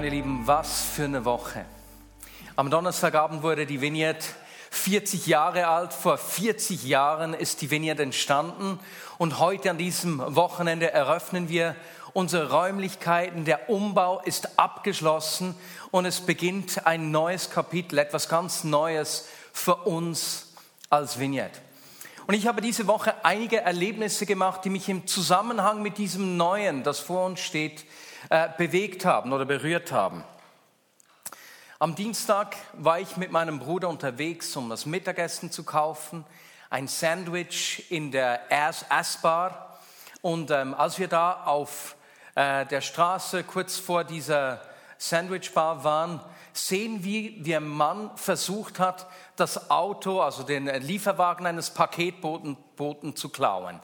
Meine Lieben, was für eine Woche. Am Donnerstagabend wurde die Vineyard 40 Jahre alt. Vor 40 Jahren ist die Vineyard entstanden. Und heute an diesem Wochenende eröffnen wir unsere Räumlichkeiten. Der Umbau ist abgeschlossen und es beginnt ein neues Kapitel, etwas ganz Neues für uns als Vineyard. Und ich habe diese Woche einige Erlebnisse gemacht, die mich im Zusammenhang mit diesem Neuen, das vor uns steht, äh, bewegt haben oder berührt haben. Am Dienstag war ich mit meinem Bruder unterwegs, um das Mittagessen zu kaufen, ein Sandwich in der Asbar. Und ähm, als wir da auf äh, der Straße kurz vor dieser Sandwichbar waren, sehen wir, wie ein Mann versucht hat, das Auto, also den Lieferwagen eines Paketboten Boten zu klauen.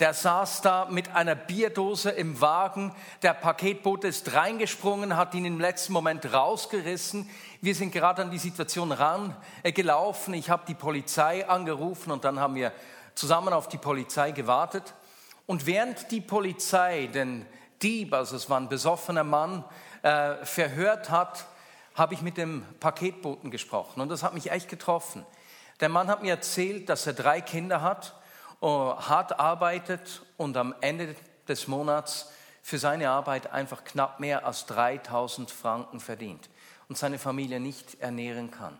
Der saß da mit einer Bierdose im Wagen. Der Paketbote ist reingesprungen, hat ihn im letzten Moment rausgerissen. Wir sind gerade an die Situation rangelaufen. Ich habe die Polizei angerufen und dann haben wir zusammen auf die Polizei gewartet. Und während die Polizei den Dieb, also es war ein besoffener Mann, äh, verhört hat, habe ich mit dem Paketboten gesprochen und das hat mich echt getroffen. Der Mann hat mir erzählt, dass er drei Kinder hat, hart arbeitet und am Ende des Monats für seine Arbeit einfach knapp mehr als 3000 Franken verdient und seine Familie nicht ernähren kann.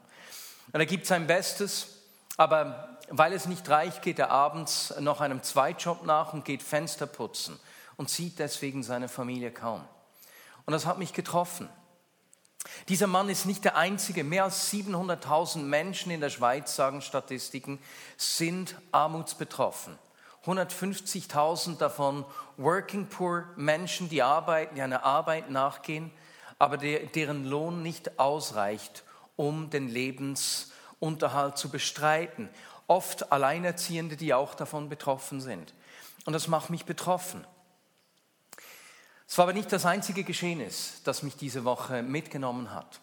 Und er gibt sein Bestes, aber weil es nicht reicht, geht er abends noch einem Zweitjob nach und geht Fenster putzen und sieht deswegen seine Familie kaum. Und das hat mich getroffen. Dieser Mann ist nicht der einzige. Mehr als 700.000 Menschen in der Schweiz, sagen Statistiken, sind armutsbetroffen. 150.000 davon Working Poor Menschen, die arbeiten, die einer Arbeit nachgehen, aber deren Lohn nicht ausreicht, um den Lebensunterhalt zu bestreiten. Oft Alleinerziehende, die auch davon betroffen sind. Und das macht mich betroffen. Es war aber nicht das einzige Geschehnis, das mich diese Woche mitgenommen hat.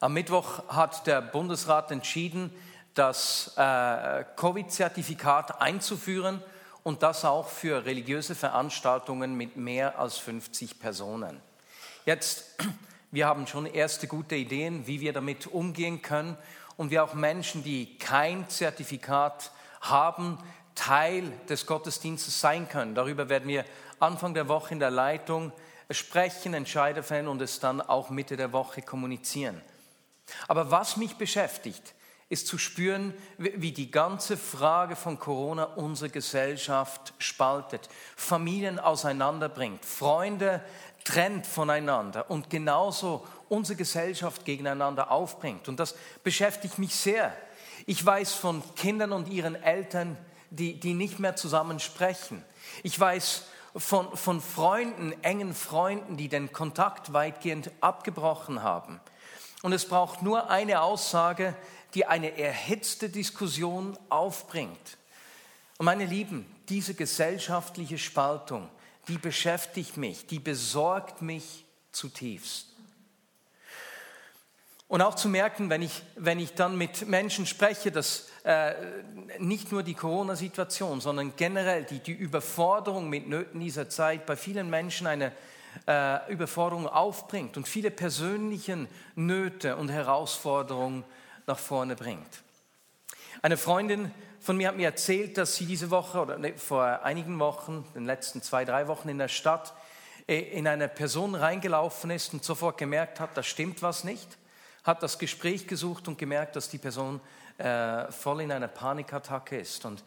Am Mittwoch hat der Bundesrat entschieden, das äh, Covid-Zertifikat einzuführen und das auch für religiöse Veranstaltungen mit mehr als 50 Personen. Jetzt, wir haben schon erste gute Ideen, wie wir damit umgehen können und wie auch Menschen, die kein Zertifikat haben, Teil des Gottesdienstes sein können. Darüber werden wir Anfang der Woche in der Leitung sprechen, Entscheider fällen und es dann auch Mitte der Woche kommunizieren. Aber was mich beschäftigt, ist zu spüren, wie die ganze Frage von Corona unsere Gesellschaft spaltet, Familien auseinanderbringt, Freunde trennt voneinander und genauso unsere Gesellschaft gegeneinander aufbringt. Und das beschäftigt mich sehr. Ich weiß von Kindern und ihren Eltern, die, die nicht mehr zusammen sprechen. Ich weiß von, von Freunden, engen Freunden, die den Kontakt weitgehend abgebrochen haben. Und es braucht nur eine Aussage, die eine erhitzte Diskussion aufbringt. Und meine Lieben, diese gesellschaftliche Spaltung, die beschäftigt mich, die besorgt mich zutiefst. Und auch zu merken, wenn ich, wenn ich dann mit Menschen spreche, dass äh, nicht nur die Corona-Situation, sondern generell die, die Überforderung mit Nöten dieser Zeit bei vielen Menschen eine äh, Überforderung aufbringt und viele persönliche Nöte und Herausforderungen nach vorne bringt. Eine Freundin von mir hat mir erzählt, dass sie diese Woche oder nee, vor einigen Wochen, den letzten zwei, drei Wochen in der Stadt, äh, in eine Person reingelaufen ist und sofort gemerkt hat, da stimmt was nicht hat das Gespräch gesucht und gemerkt, dass die Person äh, voll in einer Panikattacke ist. Und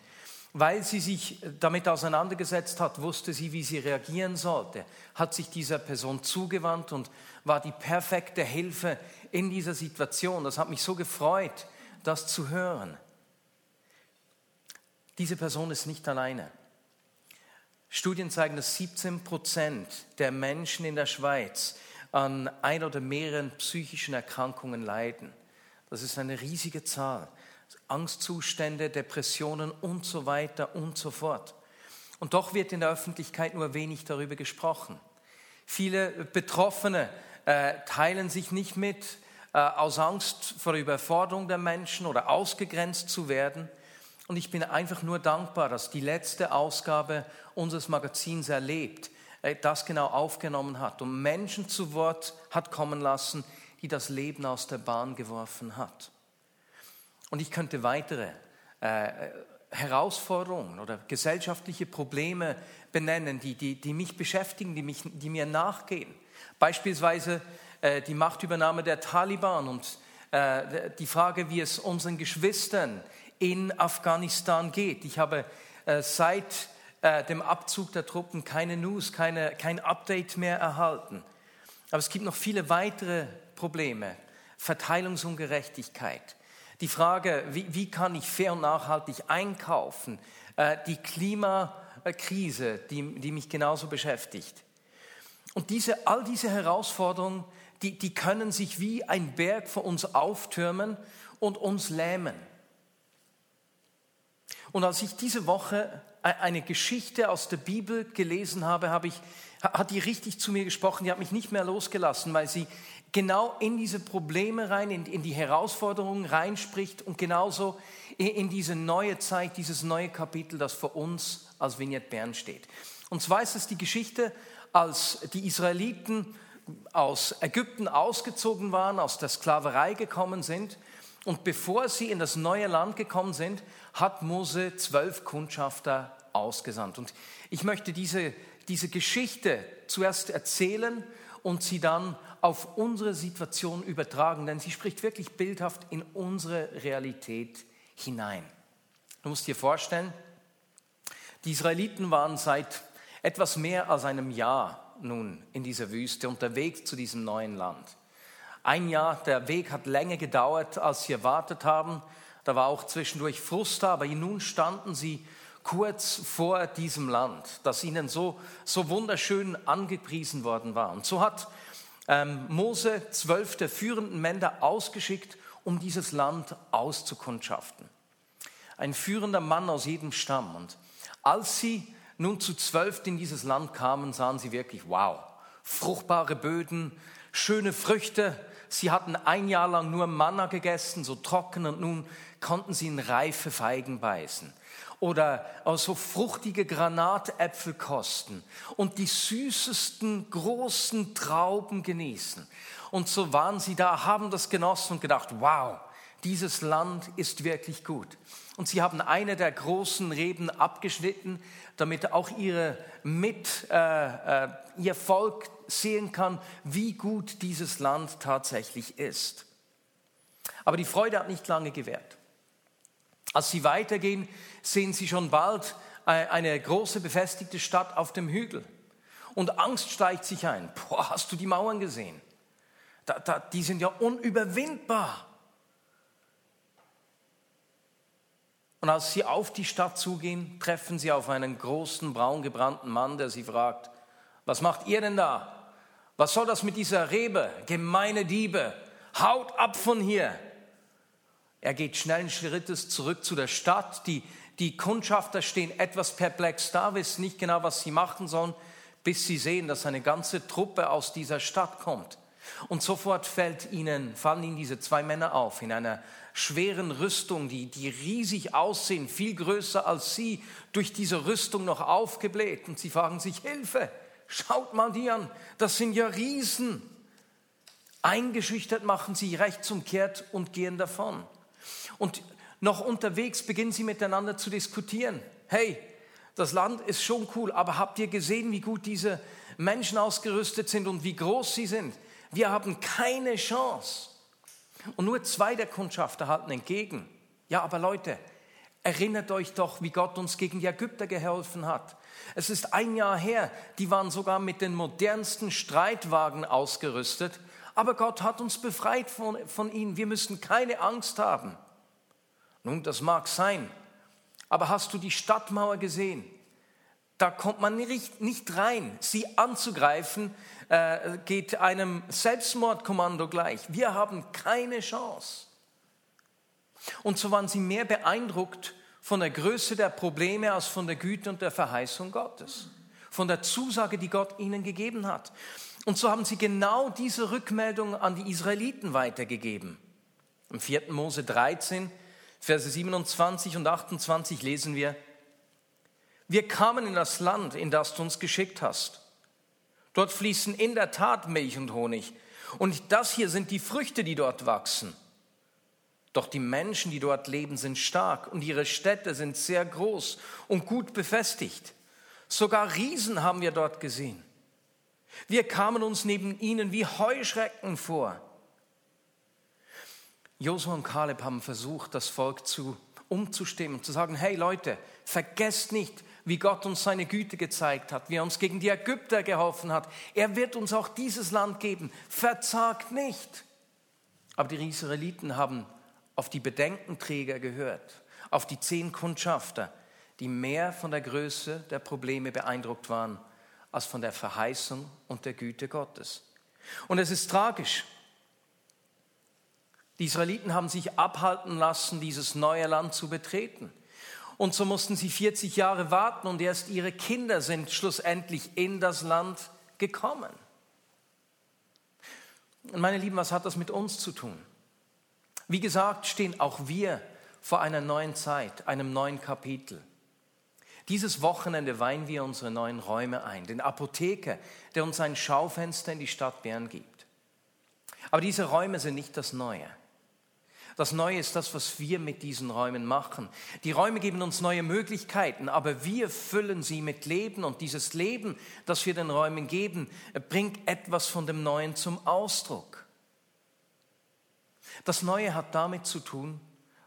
weil sie sich damit auseinandergesetzt hat, wusste sie, wie sie reagieren sollte, hat sich dieser Person zugewandt und war die perfekte Hilfe in dieser Situation. Das hat mich so gefreut, das zu hören. Diese Person ist nicht alleine. Studien zeigen, dass 17 Prozent der Menschen in der Schweiz an ein oder mehreren psychischen Erkrankungen leiden. Das ist eine riesige Zahl. Angstzustände, Depressionen und so weiter und so fort. Und doch wird in der Öffentlichkeit nur wenig darüber gesprochen. Viele Betroffene äh, teilen sich nicht mit äh, aus Angst vor der Überforderung der Menschen oder ausgegrenzt zu werden. Und ich bin einfach nur dankbar, dass die letzte Ausgabe unseres Magazins erlebt, äh, das genau aufgenommen hat und Menschen zu Wort hat kommen lassen, die das Leben aus der Bahn geworfen hat. Und ich könnte weitere äh, Herausforderungen oder gesellschaftliche Probleme benennen, die, die, die mich beschäftigen, die, mich, die mir nachgehen. Beispielsweise äh, die Machtübernahme der Taliban und äh, die Frage, wie es unseren Geschwistern in Afghanistan geht. Ich habe äh, seit äh, dem Abzug der Truppen keine News, keine, kein Update mehr erhalten. Aber es gibt noch viele weitere Probleme. Verteilungsungerechtigkeit, die Frage, wie, wie kann ich fair und nachhaltig einkaufen? Äh, die Klimakrise, die, die mich genauso beschäftigt. Und diese, all diese Herausforderungen, die, die können sich wie ein Berg vor uns auftürmen und uns lähmen. Und als ich diese Woche e, eine Geschichte aus der Bibel gelesen habe, habe ich, hat die richtig zu mir gesprochen, die hat mich nicht mehr losgelassen, weil sie genau in diese Probleme rein, in, in die Herausforderungen reinspricht und genauso in, diese neue Zeit, dieses neue Kapitel, das vor uns als Vignette Bern steht. Und zwar ist es die Geschichte, als die Israeliten aus Ägypten ausgezogen waren, aus der Sklaverei gekommen sind. Und bevor sie in das neue Land gekommen sind, hat Mose zwölf Kundschafter ausgesandt. Und ich möchte diese, diese Geschichte zuerst erzählen und sie dann auf unsere Situation übertragen, denn sie spricht wirklich bildhaft in unsere Realität hinein. Du musst dir vorstellen, die Israeliten waren seit etwas mehr als einem Jahr nun in dieser Wüste unterwegs zu diesem neuen Land. Ein Jahr, der Weg hat länger gedauert, als sie erwartet haben. Da war auch zwischendurch Frust da, aber nun standen sie kurz vor diesem Land, das ihnen so, so wunderschön angepriesen worden war. Und so hat ähm, Mose zwölf der führenden Männer ausgeschickt, um dieses Land auszukundschaften. Ein führender Mann aus jedem Stamm. Und als sie nun zu zwölf in dieses Land kamen, sahen sie wirklich, wow, fruchtbare Böden, schöne Früchte. Sie hatten ein Jahr lang nur Manna gegessen, so trocken, und nun konnten sie in reife Feigen beißen oder so fruchtige Granatäpfel kosten und die süßesten großen Trauben genießen. Und so waren sie da, haben das genossen und gedacht, wow, dieses Land ist wirklich gut. Und sie haben eine der großen Reben abgeschnitten, damit auch ihre mit, äh, äh, ihr Volk sehen kann, wie gut dieses Land tatsächlich ist. Aber die Freude hat nicht lange gewährt. Als sie weitergehen, sehen sie schon bald äh, eine große befestigte Stadt auf dem Hügel. Und Angst steigt sich ein. Boah, hast du die Mauern gesehen? Da, da, die sind ja unüberwindbar. Und als sie auf die Stadt zugehen, treffen sie auf einen großen, braungebrannten Mann, der sie fragt, was macht ihr denn da? Was soll das mit dieser Rebe? Gemeine Diebe, haut ab von hier. Er geht schnellen Schrittes zurück zu der Stadt. Die, die Kundschafter stehen etwas perplex da, wissen nicht genau, was sie machen sollen, bis sie sehen, dass eine ganze Truppe aus dieser Stadt kommt. Und sofort fällt ihnen, fallen ihnen diese zwei Männer auf in einer schweren Rüstung, die, die riesig aussehen, viel größer als sie, durch diese Rüstung noch aufgebläht. Und sie fragen sich, Hilfe, schaut mal die an, das sind ja Riesen. Eingeschüchtert machen sie rechts umkehrt und gehen davon. Und noch unterwegs beginnen sie miteinander zu diskutieren. Hey, das Land ist schon cool, aber habt ihr gesehen, wie gut diese Menschen ausgerüstet sind und wie groß sie sind? Wir haben keine Chance. Und nur zwei der Kundschafter halten entgegen. Ja, aber Leute, erinnert euch doch, wie Gott uns gegen die Ägypter geholfen hat. Es ist ein Jahr her, die waren sogar mit den modernsten Streitwagen ausgerüstet, aber Gott hat uns befreit von, von ihnen. Wir müssen keine Angst haben. Nun, das mag sein, aber hast du die Stadtmauer gesehen? Da kommt man nicht rein. Sie anzugreifen, äh, geht einem Selbstmordkommando gleich. Wir haben keine Chance. Und so waren sie mehr beeindruckt von der Größe der Probleme als von der Güte und der Verheißung Gottes, von der Zusage, die Gott ihnen gegeben hat. Und so haben sie genau diese Rückmeldung an die Israeliten weitergegeben. Im 4. Mose 13, Verse 27 und 28 lesen wir, wir kamen in das Land, in das du uns geschickt hast. Dort fließen in der Tat Milch und Honig. Und das hier sind die Früchte, die dort wachsen. Doch die Menschen, die dort leben, sind stark und ihre Städte sind sehr groß und gut befestigt. Sogar Riesen haben wir dort gesehen. Wir kamen uns neben ihnen wie Heuschrecken vor. Josua und Kaleb haben versucht, das Volk zu umzustimmen, zu sagen, hey Leute, vergesst nicht, wie Gott uns seine Güte gezeigt hat, wie er uns gegen die Ägypter geholfen hat. Er wird uns auch dieses Land geben. Verzagt nicht. Aber die Israeliten haben auf die Bedenkenträger gehört, auf die zehn Kundschafter, die mehr von der Größe der Probleme beeindruckt waren als von der Verheißung und der Güte Gottes. Und es ist tragisch. Die Israeliten haben sich abhalten lassen, dieses neue Land zu betreten. Und so mussten sie 40 Jahre warten und erst ihre Kinder sind schlussendlich in das Land gekommen. Und meine Lieben, was hat das mit uns zu tun? Wie gesagt, stehen auch wir vor einer neuen Zeit, einem neuen Kapitel. Dieses Wochenende weihen wir unsere neuen Räume ein, den Apotheker, der uns ein Schaufenster in die Stadt Bern gibt. Aber diese Räume sind nicht das Neue. Das Neue ist das, was wir mit diesen Räumen machen. Die Räume geben uns neue Möglichkeiten, aber wir füllen sie mit Leben und dieses Leben, das wir den Räumen geben, bringt etwas von dem Neuen zum Ausdruck. Das Neue hat damit zu tun,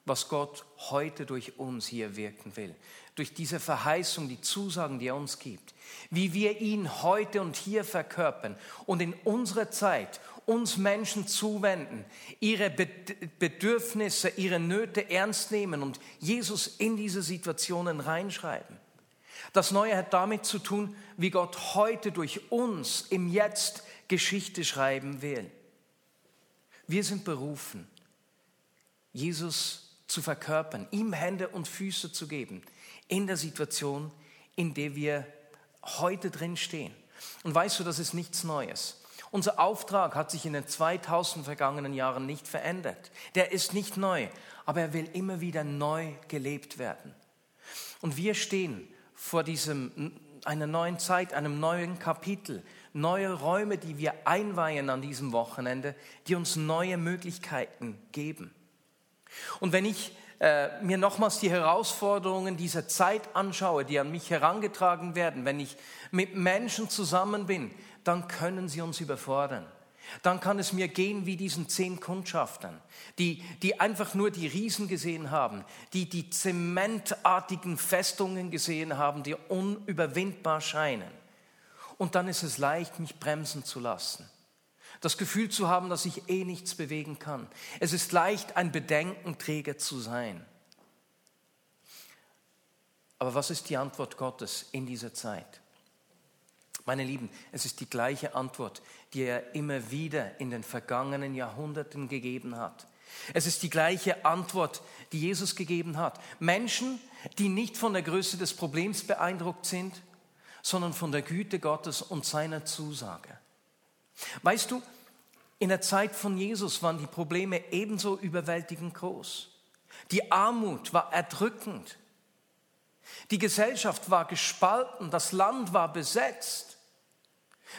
was Gott heute durch uns hier wirken will. Durch diese Verheißung, die Zusagen, die er uns gibt. Wie wir ihn heute und hier verkörpern und in unserer Zeit uns Menschen zuwenden, ihre Bedürfnisse, ihre Nöte ernst nehmen und Jesus in diese Situationen reinschreiben. Das Neue hat damit zu tun, wie Gott heute durch uns im Jetzt Geschichte schreiben will. Wir sind berufen, Jesus zu verkörpern, ihm Hände und Füße zu geben in der Situation, in der wir heute drin stehen. Und weißt du, das ist nichts Neues. Unser Auftrag hat sich in den 2000 vergangenen Jahren nicht verändert. Der ist nicht neu, aber er will immer wieder neu gelebt werden. Und wir stehen vor diesem, einer neuen Zeit, einem neuen Kapitel, neue Räume, die wir einweihen an diesem Wochenende, die uns neue Möglichkeiten geben. Und wenn ich äh, mir nochmals die Herausforderungen dieser Zeit anschaue, die an mich herangetragen werden, wenn ich mit Menschen zusammen bin, dann können sie uns überfordern. Dann kann es mir gehen wie diesen zehn Kundschaftern, die, die einfach nur die Riesen gesehen haben, die die zementartigen Festungen gesehen haben, die unüberwindbar scheinen. Und dann ist es leicht, mich bremsen zu lassen das Gefühl zu haben, dass ich eh nichts bewegen kann. Es ist leicht, ein Bedenkenträger zu sein. Aber was ist die Antwort Gottes in dieser Zeit? Meine Lieben, es ist die gleiche Antwort, die er immer wieder in den vergangenen Jahrhunderten gegeben hat. Es ist die gleiche Antwort, die Jesus gegeben hat. Menschen, die nicht von der Größe des Problems beeindruckt sind, sondern von der Güte Gottes und seiner Zusage. Weißt du, in der Zeit von Jesus waren die Probleme ebenso überwältigend groß. Die Armut war erdrückend. Die Gesellschaft war gespalten, das Land war besetzt.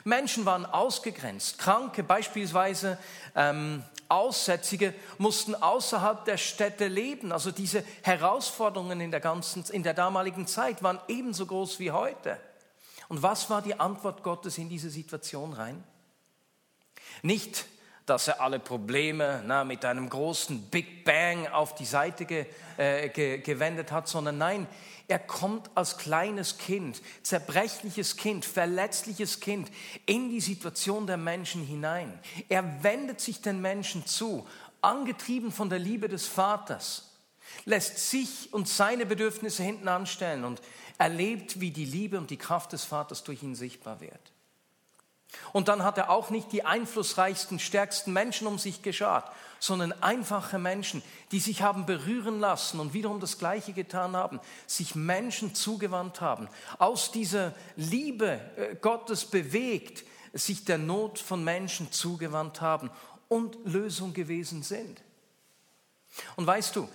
Menschen waren ausgegrenzt. Kranke, beispielsweise ähm, Aussätzige, mussten außerhalb der Städte leben. Also diese Herausforderungen in der, ganzen, in der damaligen Zeit waren ebenso groß wie heute. Und was war die Antwort Gottes in diese Situation rein? Nicht, dass er alle Probleme na, mit einem großen Big Bang auf die Seite ge, äh, ge, gewendet hat, sondern nein, er kommt als kleines Kind, zerbrechliches Kind, verletzliches Kind in die Situation der Menschen hinein. Er wendet sich den Menschen zu, angetrieben von der Liebe des Vaters, lässt sich und seine Bedürfnisse hinten anstellen und erlebt, wie die Liebe und die Kraft des Vaters durch ihn sichtbar wird. Und dann hat er auch nicht die einflussreichsten, stärksten Menschen um sich geschart, sondern einfache Menschen, die sich haben berühren lassen und wiederum das Gleiche getan haben, sich Menschen zugewandt haben, aus dieser Liebe äh, Gottes bewegt, sich der Not von Menschen zugewandt haben und Lösung gewesen sind. Und weißt du,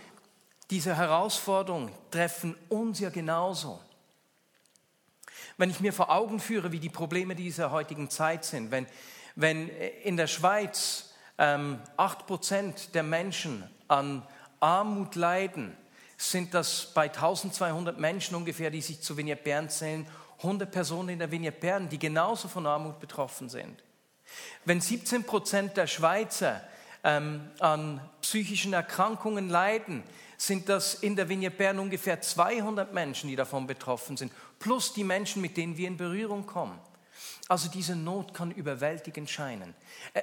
diese Herausforderungen treffen uns ja genauso. Wenn ich mir vor Augen führe, wie die Probleme dieser heutigen Zeit sind, wenn, wenn in der Schweiz ähm, 8% der Menschen an Armut leiden, sind das bei 1200 Menschen ungefähr, die sich zu Vignette Bern zählen, 100 Personen in der Vignette Bern, die genauso von Armut betroffen sind. Wenn 17 der Schweizer ähm, an psychischen Erkrankungen leiden, sind das in der Vignette Bern ungefähr 200 Menschen, die davon betroffen sind plus die Menschen, mit denen wir in Berührung kommen. Also diese Not kann überwältigend scheinen. Äh,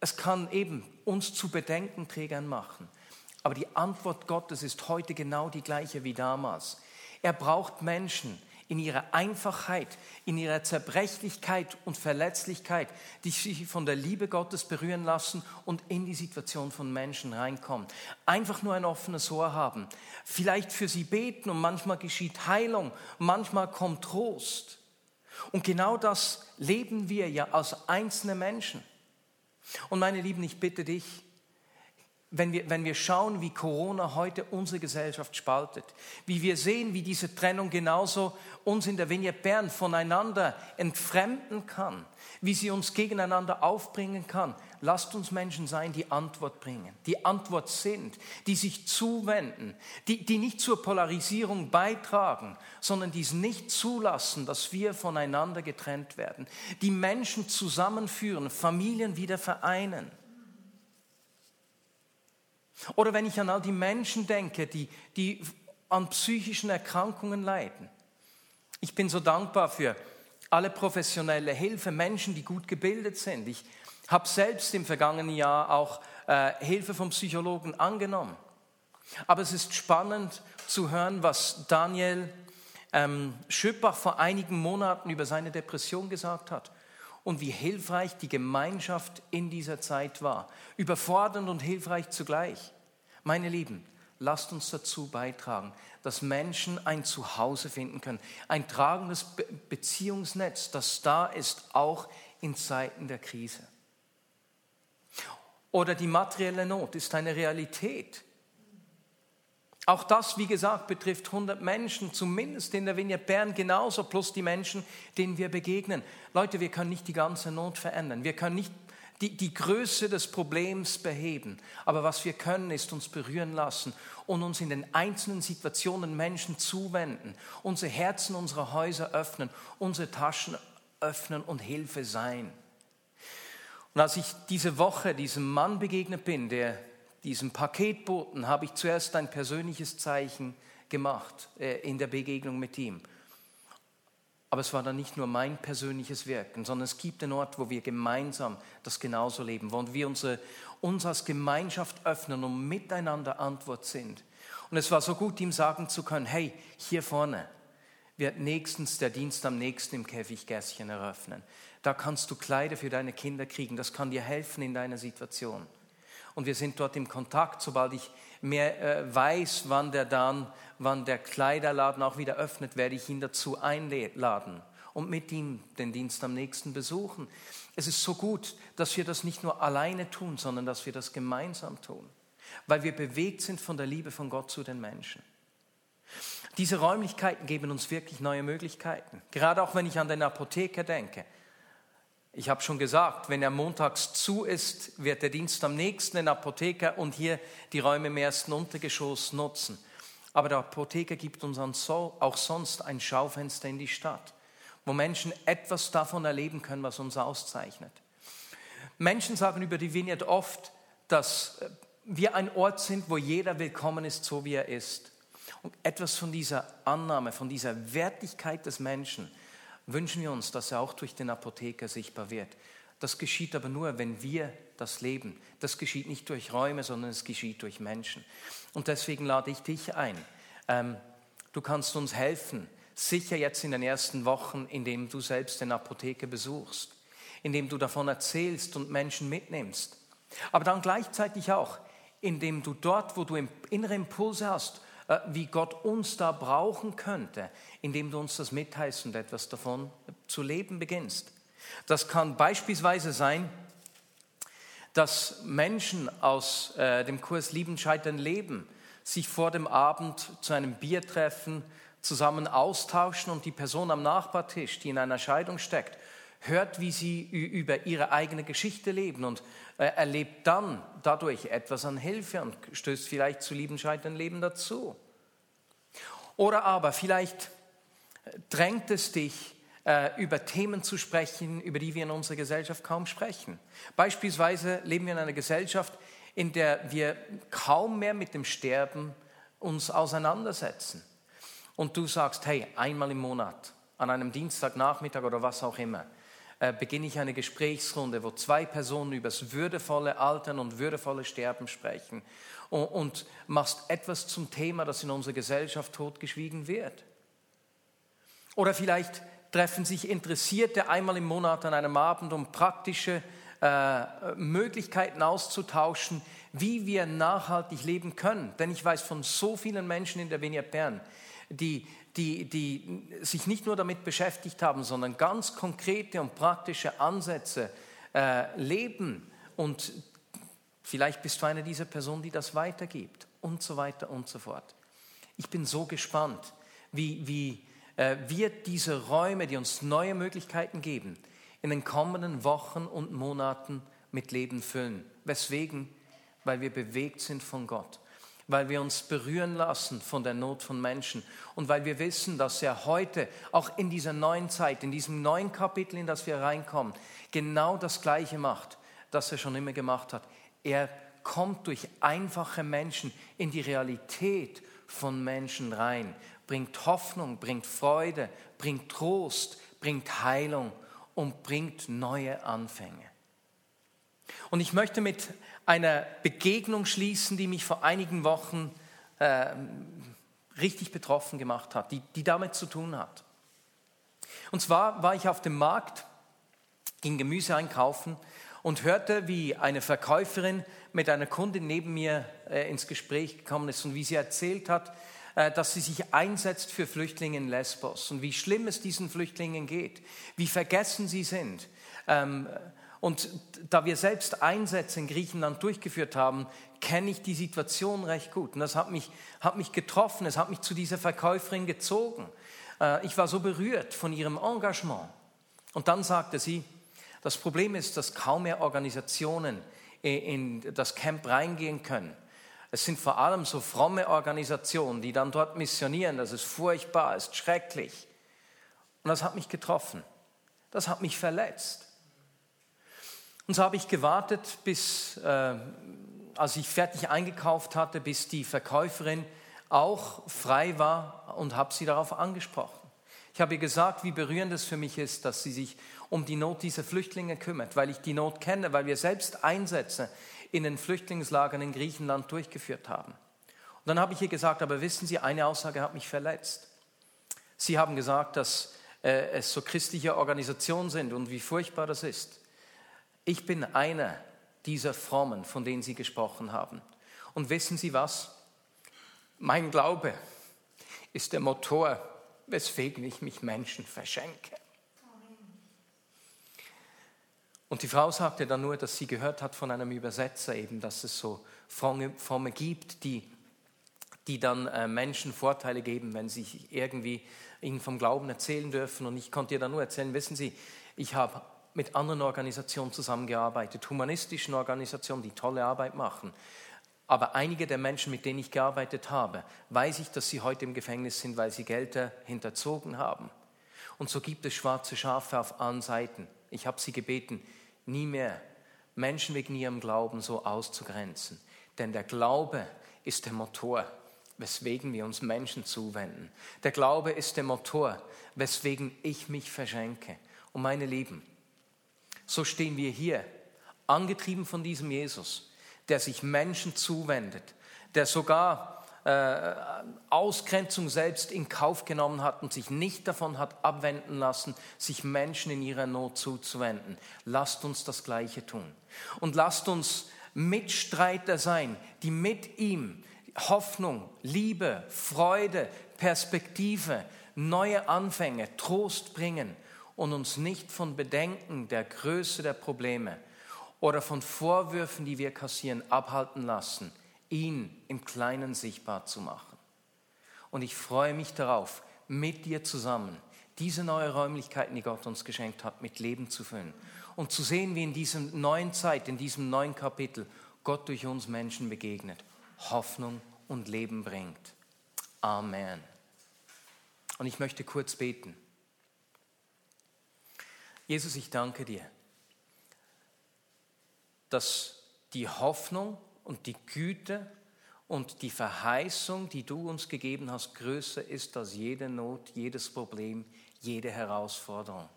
es kann eben uns zu Bedenkenträgern machen. Aber die Antwort Gottes ist heute genau die gleiche wie damals. Er braucht Menschen, in ihrer Einfachheit, in ihrer Zerbrechlichkeit und Verletzlichkeit, die sich von der Liebe Gottes berühren lassen und in die Situation von Menschen reinkommen. Einfach nur ein offenes Ohr haben, vielleicht für sie beten und manchmal geschieht Heilung, manchmal kommt Trost. Und genau das leben wir ja als einzelne Menschen. Und meine Lieben, ich bitte dich, wenn wir, wenn wir schauen, wie Corona heute unsere Gesellschaft spaltet, wie wir sehen, wie diese Trennung genauso uns in der Vignette Bern voneinander entfremden kann, wie sie uns gegeneinander aufbringen kann, lasst uns Menschen sein, die Antwort bringen, die Antwort sind, die sich zuwenden, die, die nicht zur Polarisierung beitragen, sondern die es nicht zulassen, dass wir voneinander getrennt werden, die Menschen zusammenführen, Familien wieder vereinen. Oder wenn ich an all die Menschen denke, die, die an psychischen Erkrankungen leiden. Ich bin so dankbar für alle professionelle Hilfe, Menschen, die gut gebildet sind. Ich habe selbst im vergangenen Jahr auch äh, Hilfe vom Psychologen angenommen. Aber es ist spannend zu hören, was Daniel ähm, Schöpbach vor einigen Monaten über seine Depression gesagt hat und wie hilfreich die Gemeinschaft in dieser Zeit war. Überfordernd und hilfreich zugleich. Meine Lieben, lasst uns dazu beitragen, dass Menschen ein Zuhause finden können, ein tragendes Be Beziehungsnetz, das da ist, auch in Zeiten der Krise. Oder die materielle Not ist eine Realität. Auch das, wie gesagt, betrifft 100 Menschen, zumindest in der Vignette Bern genauso, plus die Menschen, denen wir begegnen. Leute, wir können nicht die ganze Not verändern. Wir können nicht die, die Größe des Problems beheben. Aber was wir können, ist uns berühren lassen und uns in den einzelnen Situationen Menschen zuwenden, unsere Herzen, unsere Häuser öffnen, unsere Taschen öffnen und Hilfe sein. Und als ich diese Woche diesem Mann begegnet bin, der diesem Paketboten, habe ich zuerst ein persönliches Zeichen gemacht äh, in der Begegnung mit ihm. Aber es war dann nicht nur mein persönliches Wirken, sondern es gibt einen Ort, wo wir gemeinsam das genauso leben, wo wir unsere, uns als Gemeinschaft öffnen und miteinander Antwort sind. Und es war so gut, ihm sagen zu können, hey, hier vorne wird nächstens der Dienst am nächsten im Käfiggässchen eröffnen. Da kannst du Kleider für deine Kinder kriegen, das kann dir helfen in deiner Situation. Und wir sind dort im Kontakt, sobald ich mehr äh, weiß, wann der dann wann der Kleiderladen auch wieder öffnet, werde ich ihn dazu einladen und mit ihm den Dienst am nächsten besuchen. Es ist so gut, dass wir das nicht nur alleine tun, sondern dass wir das gemeinsam tun, weil wir bewegt sind von der Liebe von Gott zu den Menschen. Diese Räumlichkeiten geben uns wirklich neue Möglichkeiten. Gerade auch wenn ich an den Apotheker denke. Ich habe schon gesagt, wenn er montags zu ist, wird der Dienst am nächsten den Apotheker und hier die Räume im ersten Untergeschoss nutzen. Aber der Apotheker gibt uns auch sonst ein Schaufenster in die Stadt, wo Menschen etwas davon erleben können, was uns auszeichnet. Menschen sagen über die Vignette oft, dass wir ein Ort sind, wo jeder willkommen ist, so wie er ist. Und etwas von dieser Annahme, von dieser Wertigkeit des Menschen wünschen wir uns, dass er auch durch den Apotheker sichtbar wird. Das geschieht aber nur, wenn wir das leben. Das geschieht nicht durch Räume, sondern es geschieht durch Menschen. Und deswegen lade ich dich ein. Ähm, du kannst uns helfen, Sicher jetzt in den ersten Wochen, indem du selbst eine Apotheke besuchst, indem du davon erzählst und Menschen mitnimmst. Aber dann gleichzeitig auch, indem du dort, wo du innere Impulse hast, wie Gott uns da brauchen könnte, indem du uns das mitteilst und etwas davon zu leben beginnst. Das kann beispielsweise sein, dass Menschen aus äh, dem Kurs Lieben, Scheitern, Leben sich vor dem Abend zu einem Bier treffen, zusammen austauschen und die Person am Nachbartisch, die in einer Scheidung steckt, hört, wie sie über ihre eigene Geschichte leben und äh, erlebt dann dadurch etwas an Hilfe und stößt vielleicht zu lieben, scheitern Leben dazu. Oder aber vielleicht drängt es dich, äh, über Themen zu sprechen, über die wir in unserer Gesellschaft kaum sprechen. Beispielsweise leben wir in einer Gesellschaft, in der wir kaum mehr mit dem Sterben uns auseinandersetzen. Und du sagst, hey, einmal im Monat, an einem Dienstagnachmittag oder was auch immer, äh, beginne ich eine Gesprächsrunde, wo zwei Personen über das würdevolle Altern und würdevolle Sterben sprechen und, und machst etwas zum Thema, das in unserer Gesellschaft totgeschwiegen wird. Oder vielleicht treffen sich Interessierte einmal im Monat an einem Abend, um praktische äh, Möglichkeiten auszutauschen, wie wir nachhaltig leben können. Denn ich weiß von so vielen Menschen in der Vineyard Bern, die, die, die sich nicht nur damit beschäftigt haben, sondern ganz konkrete und praktische Ansätze äh, leben. Und vielleicht bist du eine dieser Personen, die das weitergibt und so weiter und so fort. Ich bin so gespannt, wie, wie äh, wir diese Räume, die uns neue Möglichkeiten geben, in den kommenden Wochen und Monaten mit Leben füllen. Weswegen? Weil wir bewegt sind von Gott weil wir uns berühren lassen von der Not von Menschen und weil wir wissen, dass er heute, auch in dieser neuen Zeit, in diesem neuen Kapitel, in das wir reinkommen, genau das Gleiche macht, das er schon immer gemacht hat. Er kommt durch einfache Menschen in die Realität von Menschen rein, bringt Hoffnung, bringt Freude, bringt Trost, bringt Heilung und bringt neue Anfänge. Und ich möchte mit einer Begegnung schließen, die mich vor einigen Wochen äh, richtig betroffen gemacht hat, die, die damit zu tun hat. Und zwar war ich auf dem Markt, ging Gemüse einkaufen und hörte, wie eine Verkäuferin mit einer Kundin neben mir äh, ins Gespräch gekommen ist und wie sie erzählt hat, äh, dass sie sich einsetzt für Flüchtlinge in Lesbos und wie schlimm es diesen Flüchtlingen geht, wie vergessen sie sind. Ähm, und da wir selbst Einsätze in Griechenland durchgeführt haben, kenne ich die Situation recht gut. Und das hat mich, hat mich getroffen, es hat mich zu dieser Verkäuferin gezogen. Äh, ich war so berührt von ihrem Engagement. Und dann sagte sie, das Problem ist, dass kaum mehr Organisationen in das Camp reingehen können. Es sind vor allem so fromme Organisationen, die dann dort missionieren. Das ist furchtbar, ist schrecklich. Und das hat mich getroffen. Das hat mich verletzt. Und so habe ich gewartet, bis, äh, als ich fertig eingekauft hatte, bis die Verkäuferin auch frei war und habe sie darauf angesprochen. Ich habe ihr gesagt, wie berührend es für mich ist, dass sie sich um die Not dieser Flüchtlinge kümmert, weil ich die Not kenne, weil wir selbst Einsätze in den Flüchtlingslagern in Griechenland durchgeführt haben. Und dann habe ich ihr gesagt, aber wissen Sie, eine Aussage hat mich verletzt. Sie haben gesagt, dass äh, es so christliche Organisationen sind und wie furchtbar das ist. Ich bin einer dieser Frommen, von denen Sie gesprochen haben. Und wissen Sie was? Mein Glaube ist der Motor, weswegen ich mich Menschen verschenke. Und die Frau sagte dann nur, dass sie gehört hat von einem Übersetzer eben, dass es so Fromme, gibt, die, die dann äh, Menschen Vorteile geben, wenn sie irgendwie ihnen vom Glauben erzählen dürfen. Und ich konnte ihr dann nur erzählen, wissen Sie, ich habe mit anderen Organisationen zusammengearbeitet, humanistischen Organisationen, die tolle Arbeit machen. Aber einige der Menschen, mit denen ich gearbeitet habe, weiß ich, dass sie heute im Gefängnis sind, weil sie Gelder hinterzogen haben. Und so gibt es schwarze Schafe auf allen Seiten. Ich habe sie gebeten, nie mehr Menschen wegen ihrem Glauben so auszugrenzen. Denn der Glaube ist der Motor, weswegen wir uns Menschen zuwenden. Der Glaube ist der Motor, weswegen ich mich verschenke. Und meine Lieben, so stehen wir hier, angetrieben von diesem Jesus, der sich Menschen zuwendet, der sogar äh, Ausgrenzung selbst in Kauf genommen hat und sich nicht davon hat abwenden lassen, sich Menschen in ihrer Not zuzuwenden. Lasst uns das Gleiche tun. Und lasst uns Mitstreiter sein, die mit ihm Hoffnung, Liebe, Freude, Perspektive, neue Anfänge, Trost bringen und uns nicht von Bedenken der Größe der Probleme oder von Vorwürfen, die wir kassieren, abhalten lassen, ihn im Kleinen sichtbar zu machen. Und ich freue mich darauf, mit dir zusammen diese neue Räumlichkeiten, die Gott uns geschenkt hat, mit Leben zu füllen und zu sehen, wie in dieser neuen Zeit, in diesem neuen Kapitel Gott durch uns Menschen begegnet, Hoffnung und Leben bringt. Amen. Und ich möchte kurz beten. Jesus, ich danke dir, dass die Hoffnung und die Güte und die Verheißung, die du uns gegeben hast, größer ist als jede Not, jedes Problem, jede Herausforderung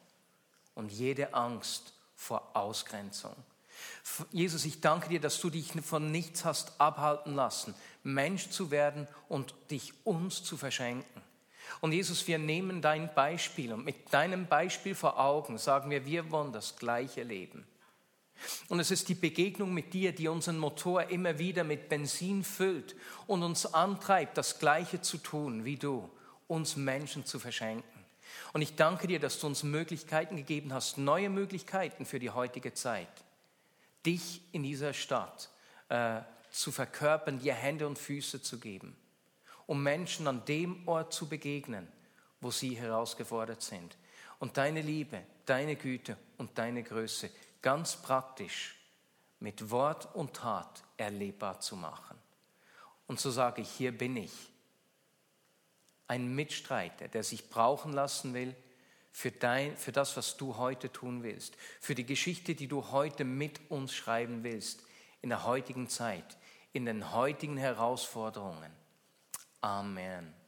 und jede Angst vor Ausgrenzung. Jesus, ich danke dir, dass du dich von nichts hast abhalten lassen, Mensch zu werden und dich uns zu verschenken. Und Jesus, wir nehmen dein Beispiel und mit deinem Beispiel vor Augen sagen wir, wir wollen das gleiche Leben. Und es ist die Begegnung mit dir, die unseren Motor immer wieder mit Benzin füllt und uns antreibt, das Gleiche zu tun wie du, uns Menschen zu verschenken. Und ich danke dir, dass du uns Möglichkeiten gegeben hast, neue Möglichkeiten für die heutige Zeit, dich in dieser Stadt äh, zu verkörpern, dir Hände und Füße zu geben um Menschen an dem Ort zu begegnen, wo sie herausgefordert sind. Und deine Liebe, deine Güte und deine Größe ganz praktisch mit Wort und Tat erlebbar zu machen. Und so sage ich, hier bin ich, ein Mitstreiter, der sich brauchen lassen will für, dein, für das, was du heute tun willst, für die Geschichte, die du heute mit uns schreiben willst, in der heutigen Zeit, in den heutigen Herausforderungen. Amen.